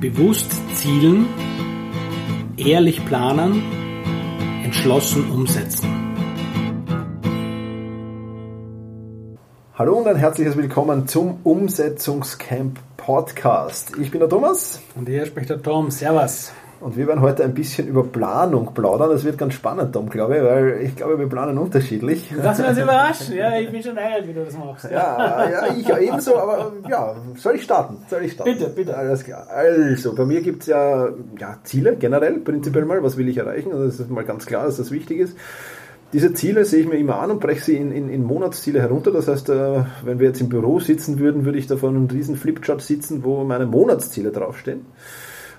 Bewusst zielen, ehrlich planen, entschlossen umsetzen. Hallo und ein herzliches Willkommen zum Umsetzungscamp Podcast. Ich bin der Thomas. Und hier spricht der Tom. Servus. Und wir werden heute ein bisschen über Planung plaudern. Das wird ganz spannend, Tom, glaube ich, weil ich glaube, wir planen unterschiedlich. Lass uns überraschen. Ja, ich bin schon ärgert, wie du das machst. Ja, ja, ich ebenso, aber ja, soll ich starten? Soll ich starten? Bitte, bitte. Alles klar. Also, bei mir gibt es ja, ja Ziele generell, prinzipiell mal. Was will ich erreichen? Also, das ist mal ganz klar, dass das wichtig ist. Diese Ziele sehe ich mir immer an und breche sie in, in, in Monatsziele herunter. Das heißt, äh, wenn wir jetzt im Büro sitzen würden, würde ich da vor einem riesen Flipchart sitzen, wo meine Monatsziele draufstehen.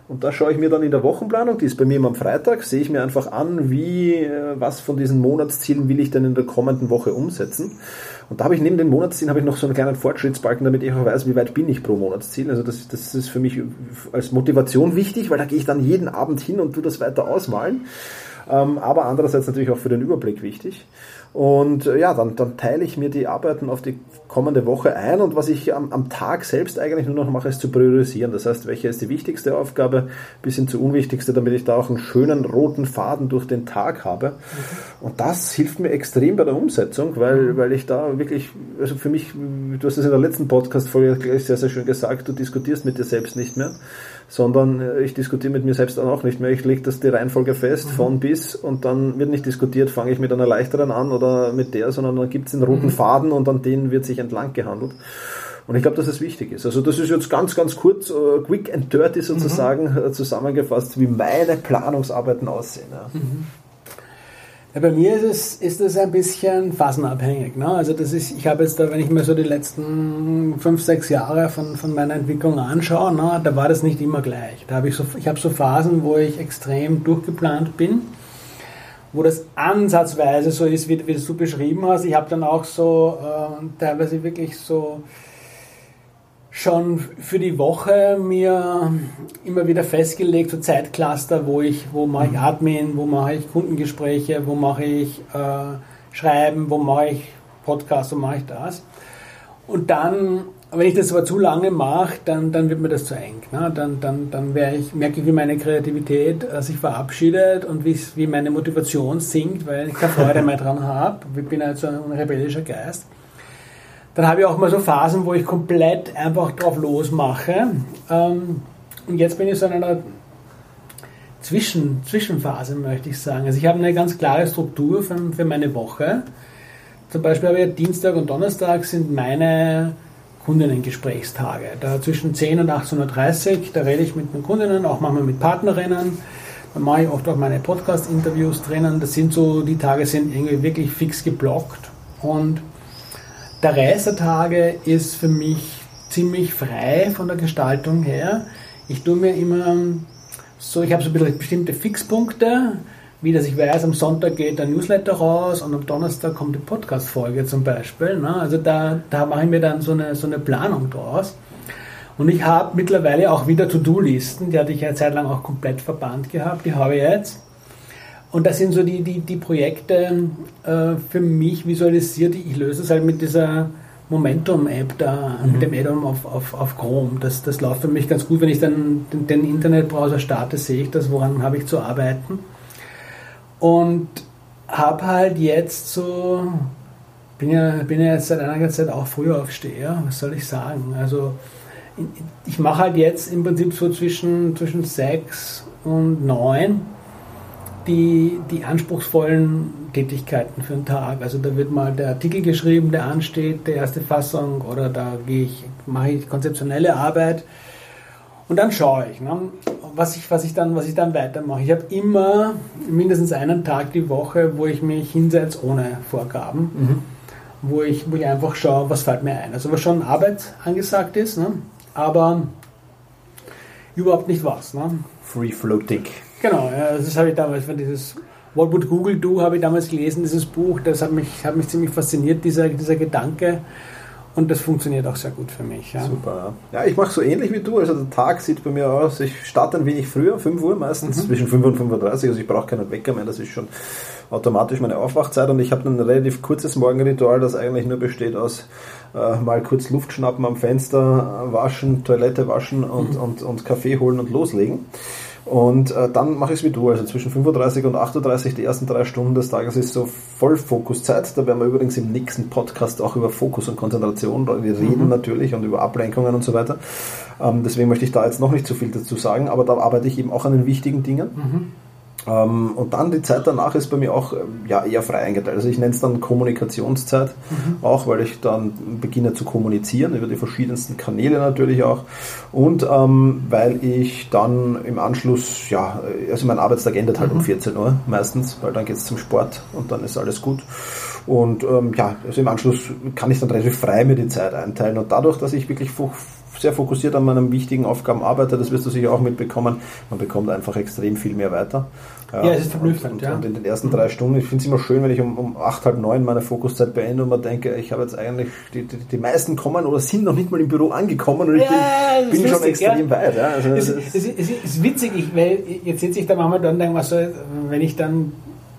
Und da schaue ich mir dann in der Wochenplanung, die ist bei mir immer am Freitag, sehe ich mir einfach an, wie, äh, was von diesen Monatszielen will ich denn in der kommenden Woche umsetzen. Und da habe ich neben den Monatszielen habe ich noch so einen kleinen Fortschrittsbalken, damit ich auch weiß, wie weit bin ich pro Monatsziel. Also das, das ist für mich als Motivation wichtig, weil da gehe ich dann jeden Abend hin und tue das weiter ausmalen. Ähm, aber andererseits natürlich auch für den Überblick wichtig. Und äh, ja, dann, dann teile ich mir die Arbeiten auf die kommende Woche ein und was ich am, am Tag selbst eigentlich nur noch mache, ist zu priorisieren. Das heißt, welche ist die wichtigste Aufgabe bis hin zur unwichtigste, damit ich da auch einen schönen roten Faden durch den Tag habe. Mhm. Und das hilft mir extrem bei der Umsetzung, weil, mhm. weil ich da wirklich, also für mich, du hast es in der letzten Podcast-Folge gleich sehr, sehr schön gesagt, du diskutierst mit dir selbst nicht mehr sondern äh, ich diskutiere mit mir selbst dann auch nicht mehr. Ich lege das die Reihenfolge fest, mhm. von bis, und dann wird nicht diskutiert, fange ich mit einer leichteren an oder mit der, sondern dann gibt es den roten mhm. Faden und an den wird sich entlang gehandelt. Und ich glaube, dass es wichtig ist. Also das ist jetzt ganz, ganz kurz, uh, quick and dirty sozusagen mhm. zusammengefasst, wie meine Planungsarbeiten aussehen. Ja. Ja, bei mir ist es ist es ein bisschen phasenabhängig. Ne? Also das ist, ich habe jetzt da, wenn ich mir so die letzten fünf, sechs Jahre von, von meiner Entwicklung anschaue, ne, da war das nicht immer gleich. Da habe ich so, ich habe so Phasen, wo ich extrem durchgeplant bin, wo das ansatzweise so ist, wie, wie du beschrieben hast. Ich habe dann auch so äh, teilweise wirklich so schon für die Woche mir immer wieder festgelegt, so Zeitcluster, wo ich, wo mache ich mhm. Admin, wo mache ich Kundengespräche, wo mache ich äh, Schreiben, wo mache ich Podcast, wo mache ich das. Und dann, wenn ich das aber zu lange mache, dann, dann wird mir das zu eng. Ne? Dann, dann, dann ich, merke ich, wie meine Kreativität äh, sich verabschiedet und wie, wie meine Motivation sinkt, weil ich keine Freude mehr dran habe. Ich bin halt so ein rebellischer Geist. Dann habe ich auch mal so Phasen, wo ich komplett einfach drauf losmache. Ähm, und jetzt bin ich so in einer Zwischen, Zwischenphase, möchte ich sagen. Also ich habe eine ganz klare Struktur für, für meine Woche. Zum Beispiel habe ich Dienstag und Donnerstag sind meine Kundinnen-Gesprächstage. Da zwischen 10 und 18.30 Uhr, da rede ich mit den Kundinnen, auch manchmal mit Partnerinnen. Da mache ich oft auch meine Podcast-Interviews drinnen. Das sind so, die Tage sind irgendwie wirklich fix geblockt. Und der Rest der Tage ist für mich ziemlich frei von der Gestaltung her. Ich tue mir immer so, ich habe so ein bisschen bestimmte Fixpunkte, wie dass ich weiß, am Sonntag geht der Newsletter raus und am Donnerstag kommt die Podcast-Folge zum Beispiel. Ne? Also da, da mache ich mir dann so eine, so eine Planung draus. Und ich habe mittlerweile auch wieder To-Do-Listen, die hatte ich ja Zeit lang auch komplett verbannt gehabt, die habe ich jetzt. Und das sind so die, die, die Projekte äh, für mich visualisiert. Ich löse es halt mit dieser Momentum-App da, mhm. mit dem Add-on auf, auf, auf Chrome. Das, das läuft für mich ganz gut. Wenn ich dann den, den Internetbrowser starte, sehe ich das, woran habe ich zu arbeiten. Und habe halt jetzt so, bin ja, bin ja jetzt seit einiger Zeit auch Frühaufsteher, was soll ich sagen? Also ich mache halt jetzt im Prinzip so zwischen, zwischen sechs und neun die, die anspruchsvollen Tätigkeiten für einen Tag. Also da wird mal der Artikel geschrieben, der ansteht, der erste Fassung, oder da gehe ich, mache ich konzeptionelle Arbeit. Und dann schaue ich, ne, was, ich, was, ich dann, was ich dann weitermache. Ich habe immer mindestens einen Tag die Woche, wo ich mich hinsetze ohne Vorgaben, mhm. wo, ich, wo ich einfach schaue, was fällt mir ein. Also was schon Arbeit angesagt ist, ne, aber überhaupt nicht was. Ne. Free floating. Genau, ja, das habe ich damals von dieses What Would Google Do habe ich damals gelesen, dieses Buch, das hat mich, hat mich ziemlich fasziniert, dieser, dieser Gedanke. Und das funktioniert auch sehr gut für mich. Ja. Super. Ja, ich mache so ähnlich wie du. Also der Tag sieht bei mir aus, ich starte ein wenig früher, 5 Uhr meistens, mhm. zwischen 5 und 35. Also ich brauche keinen Wecker mehr, das ist schon automatisch meine Aufwachzeit. Und ich habe ein relativ kurzes Morgenritual, das eigentlich nur besteht aus äh, mal kurz Luft schnappen am Fenster, waschen, Toilette waschen und, mhm. und, und Kaffee holen und loslegen. Und äh, dann mache ich es wie du, also zwischen 35 und 38, die ersten drei Stunden des Tages ist so Vollfokuszeit. Da werden wir übrigens im nächsten Podcast auch über Fokus und Konzentration, wir reden mhm. natürlich und über Ablenkungen und so weiter. Ähm, deswegen möchte ich da jetzt noch nicht zu viel dazu sagen, aber da arbeite ich eben auch an den wichtigen Dingen. Mhm. Ähm, und dann die Zeit danach ist bei mir auch ähm, ja, eher frei eingeteilt. Also ich nenne es dann Kommunikationszeit, mhm. auch weil ich dann beginne zu kommunizieren, über die verschiedensten Kanäle natürlich auch. Und ähm, weil ich dann im Anschluss, ja, also mein Arbeitstag endet halt mhm. um 14 Uhr meistens, weil dann geht es zum Sport und dann ist alles gut. Und ähm, ja, also im Anschluss kann ich dann relativ frei mir die Zeit einteilen. Und dadurch, dass ich wirklich sehr fokussiert an meinen wichtigen Aufgaben arbeite, das wirst du sicher auch mitbekommen, man bekommt einfach extrem viel mehr weiter. Ja, ja es ist verblüffend. Und, ja. und in den ersten drei Stunden, ich finde es immer schön, wenn ich um, um acht, halb neun meine Fokuszeit beende und man denke, ich habe jetzt eigentlich, die, die, die, meisten kommen oder sind noch nicht mal im Büro angekommen und ich ja, bin, bin schon extrem weit. Ja. Also es, es, es, es, ist witzig, ich, weil jetzt sitze ich da manchmal dann und denke, was soll, wenn ich dann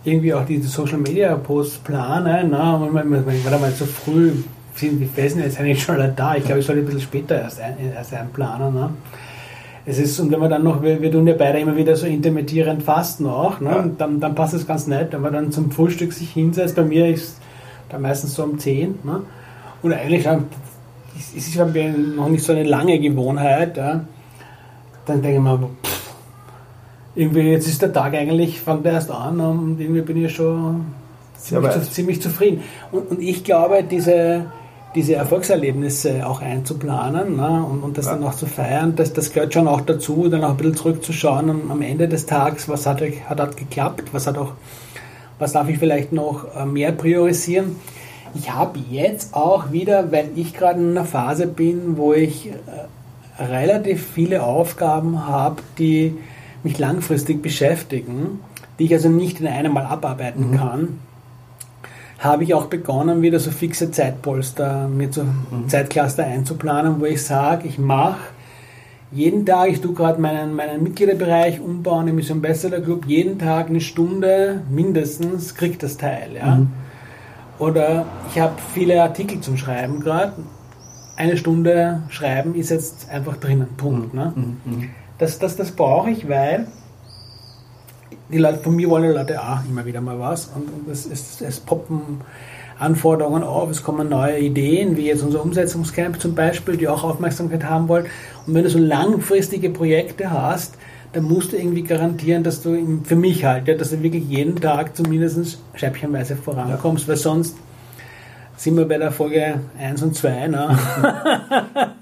irgendwie auch diese Social Media Posts plane, na, und man, man, man, man mal so früh sind die Felsen jetzt eigentlich schon da. Ich glaube, ich sollte ein bisschen später erst, ein, erst einplanen. Ne? Es ist, und wenn man dann noch, wir, wir tun ja beide immer wieder so intermittierend fasten auch, ne? Ja. Und dann, dann passt es ganz nett, wenn man dann zum Frühstück sich hinsetzt. Bei mir ist da meistens so um 10. Ne? Und eigentlich ist es bei mir noch nicht so eine lange Gewohnheit. Ja? Dann denke ich mir, pff, irgendwie jetzt ist der Tag eigentlich, fängt er erst an und irgendwie bin ich schon ziemlich, zu, ziemlich zufrieden. Und, und ich glaube, diese diese Erfolgserlebnisse auch einzuplanen ne, und, und das ja. dann auch zu feiern, das, das gehört schon auch dazu, dann auch ein bisschen zurückzuschauen und am Ende des Tages, was hat, hat, hat geklappt, was hat auch, was darf ich vielleicht noch äh, mehr priorisieren. Ich habe jetzt auch wieder, weil ich gerade in einer Phase bin, wo ich äh, relativ viele Aufgaben habe, die mich langfristig beschäftigen, die ich also nicht in einem Mal abarbeiten mhm. kann habe ich auch begonnen, wieder so fixe Zeitpolster mir zu mhm. Zeitcluster einzuplanen, wo ich sage, ich mache jeden Tag, ich tue gerade meinen, meinen Mitgliederbereich umbauen im Mission Bestseller Club, jeden Tag eine Stunde mindestens kriegt das Teil. Ja? Mhm. Oder ich habe viele Artikel zum Schreiben gerade. Eine Stunde Schreiben ist jetzt einfach drinnen. Punkt. Ne? Mhm. mhm. Das, das, das brauche ich, weil die Leute, von mir wollen die Leute auch immer wieder mal was und, und es, es, es poppen Anforderungen auf, es kommen neue Ideen, wie jetzt unser Umsetzungscamp zum Beispiel, die auch Aufmerksamkeit haben wollen. Und wenn du so langfristige Projekte hast, dann musst du irgendwie garantieren, dass du, für mich halt, ja, dass du wirklich jeden Tag zumindest scheibchenweise vorankommst, ja. weil sonst sind wir bei der Folge 1 und 2. Ne?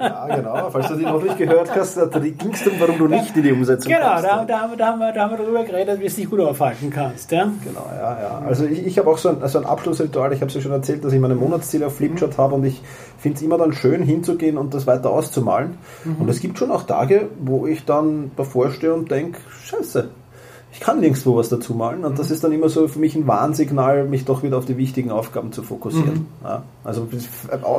ja, genau. Falls du die noch nicht gehört hast, da ging es darum, warum du nicht in die Umsetzung genau, kommst. Genau, da, da, da, haben wir, da haben wir darüber geredet, wie du dich gut aufhalten kannst. Ja? Genau, ja, ja. Also ich, ich habe auch so ein, also ein Abschlussritual. Ich habe es ja schon erzählt, dass ich meine Monatsziele auf Flipchart mhm. habe und ich finde es immer dann schön hinzugehen und das weiter auszumalen. Mhm. Und es gibt schon auch Tage, wo ich dann davor stehe und denke, scheiße, ich kann nirgendwo was dazu malen und das ist dann immer so für mich ein Warnsignal, mich doch wieder auf die wichtigen Aufgaben zu fokussieren. Mhm. Ja, also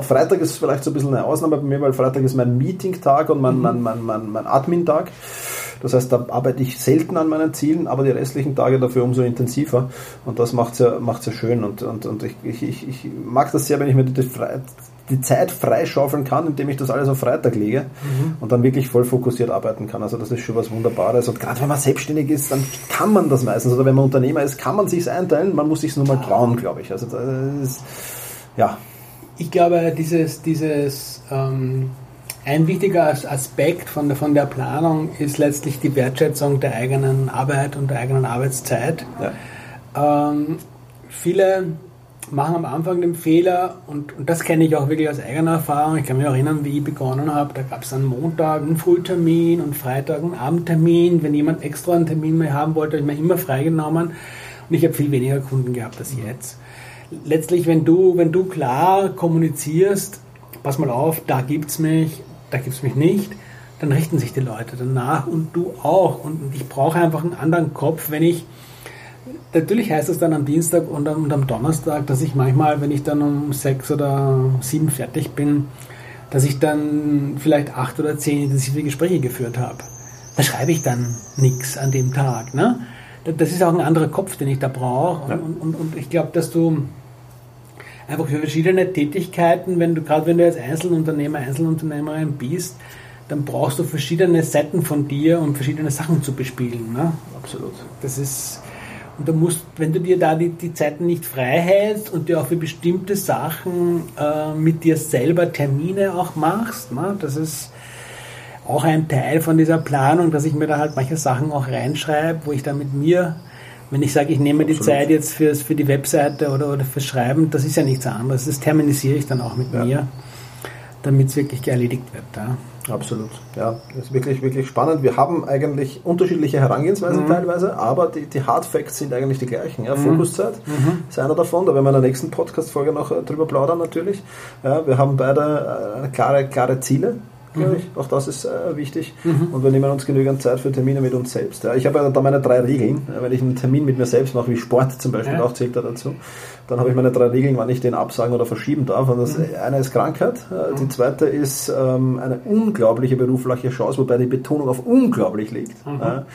Freitag ist vielleicht so ein bisschen eine Ausnahme bei mir, weil Freitag ist mein Meeting-Tag und mein, mhm. mein, mein, mein, mein Admin-Tag. Das heißt, da arbeite ich selten an meinen Zielen, aber die restlichen Tage dafür umso intensiver. Und das macht es ja, macht's ja schön. Und, und, und ich, ich, ich mag das sehr, wenn ich mir die, die Zeit freischaufeln kann, indem ich das alles auf Freitag lege mhm. und dann wirklich voll fokussiert arbeiten kann. Also das ist schon was Wunderbares. Und gerade wenn man selbstständig ist, dann kann man das meistens. Oder wenn man Unternehmer ist, kann man sich einteilen. Man muss sich nur mal trauen, glaube ich. Also das ist, ja. Ich glaube, dieses, dieses ähm, ein wichtiger Aspekt von der, von der Planung ist letztlich die Wertschätzung der eigenen Arbeit und der eigenen Arbeitszeit. Ja. Ähm, viele machen am Anfang den Fehler, und, und das kenne ich auch wirklich aus eigener Erfahrung. Ich kann mich erinnern, wie ich begonnen habe. Da gab es dann Montag einen Frühtermin und Freitag einen Abendtermin. Wenn jemand extra einen Termin mehr haben wollte, habe ich mir immer freigenommen. Und ich habe viel weniger Kunden gehabt als jetzt. Letztlich, wenn du, wenn du klar kommunizierst, pass mal auf, da gibt es mich, da gibt es mich nicht, dann richten sich die Leute danach und du auch. Und ich brauche einfach einen anderen Kopf, wenn ich natürlich heißt es dann am Dienstag und am, und am Donnerstag, dass ich manchmal, wenn ich dann um sechs oder sieben fertig bin, dass ich dann vielleicht acht oder zehn intensive Gespräche geführt habe. Da schreibe ich dann nichts an dem Tag. Ne? Das ist auch ein anderer Kopf, den ich da brauche. Ja. Und, und, und ich glaube, dass du einfach für verschiedene Tätigkeiten, wenn du gerade wenn du als Einzelunternehmer, Einzelunternehmerin bist, dann brauchst du verschiedene Seiten von dir, um verschiedene Sachen zu bespielen. Ne? Absolut. Das ist und du musst, wenn du dir da die, die Zeiten nicht frei hältst und dir auch für bestimmte Sachen äh, mit dir selber Termine auch machst, ne? das ist auch ein Teil von dieser Planung, dass ich mir da halt manche Sachen auch reinschreibe, wo ich dann mit mir, wenn ich sage, ich nehme Absolut. die Zeit jetzt fürs, für die Webseite oder, oder fürs Schreiben, das ist ja nichts anderes. Das terminisiere ich dann auch mit ja. mir, damit es wirklich erledigt wird. Ja. Absolut, ja, das ist wirklich, wirklich spannend. Wir haben eigentlich unterschiedliche Herangehensweisen mhm. teilweise, aber die, die Hard Facts sind eigentlich die gleichen. Ja. Mhm. Fokuszeit mhm. ist einer davon, da werden wir in der nächsten Podcast-Folge noch äh, drüber plaudern natürlich. Ja, wir haben beide äh, klare, klare Ziele, glaube mhm. ich. Auch das ist äh, wichtig. Mhm. Und wir nehmen uns genügend Zeit für Termine mit uns selbst. Ja. Ich habe ja da meine drei Regeln. Wenn ich einen Termin mit mir selbst mache, wie Sport zum Beispiel, ja. auch zählt da dazu, dann habe ich meine drei Regeln, wann ich den absagen oder verschieben darf. Und das mhm. eine ist Krankheit, äh, die zweite ist ähm, eine unglaubliche berufliche Chance, wobei die Betonung auf unglaublich liegt. Mhm. Ja.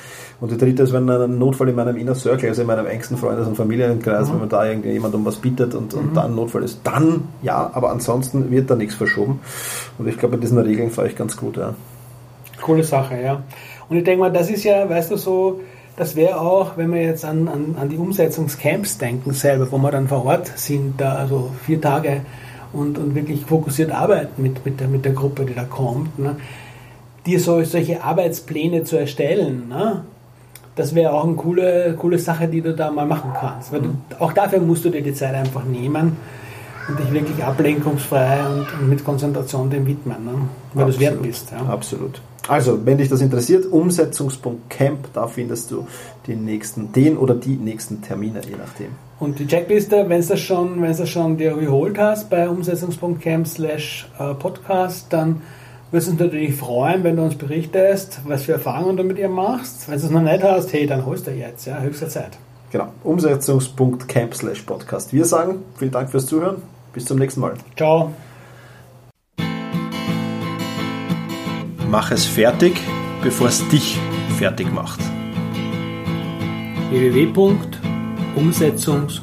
Und die dritte ist, wenn ein Notfall in meinem Inner Circle, also in meinem engsten Freundes- und Familienkreis, mhm. wenn man da irgendjemand um was bittet und, und mhm. dann Notfall ist, dann ja, aber ansonsten wird da nichts verschoben. Und ich glaube, bei diesen Regeln fahre ich ganz gut. Ja. Coole Sache, ja. Und ich denke mal, das ist ja, weißt du, so, das wäre auch, wenn wir jetzt an, an, an die Umsetzungscamps denken selber, wo wir dann vor Ort sind, da also vier Tage und, und wirklich fokussiert arbeiten mit, mit, der, mit der Gruppe, die da kommt, ne? dir so, solche Arbeitspläne zu erstellen. Ne? Das wäre auch eine coole, coole Sache, die du da mal machen kannst. Weil du, mhm. auch dafür musst du dir die Zeit einfach nehmen und dich wirklich ablenkungsfrei und, und mit Konzentration dem widmen, ne? weil du es wert bist. Ja. Absolut. Also, wenn dich das interessiert, Umsetzungspunkt Camp, da findest du den nächsten, den oder die nächsten Termine, je nachdem. Und die Checkliste, wenn du das schon, wenn du schon dir geholt hast bei Umsetzungspunkt Camp slash äh, Podcast, dann würdest uns natürlich freuen, wenn du uns berichtest, was für Erfahrungen du mit ihr machst. Wenn du es noch nicht hast, hey, dann holst du jetzt, ja, höchste Zeit. Genau, Umsetzungspunkt Camp slash Podcast. Wir sagen vielen Dank fürs Zuhören. Bis zum nächsten Mal. Ciao. Mach es fertig, bevor es dich fertig macht. www.umsetzungs-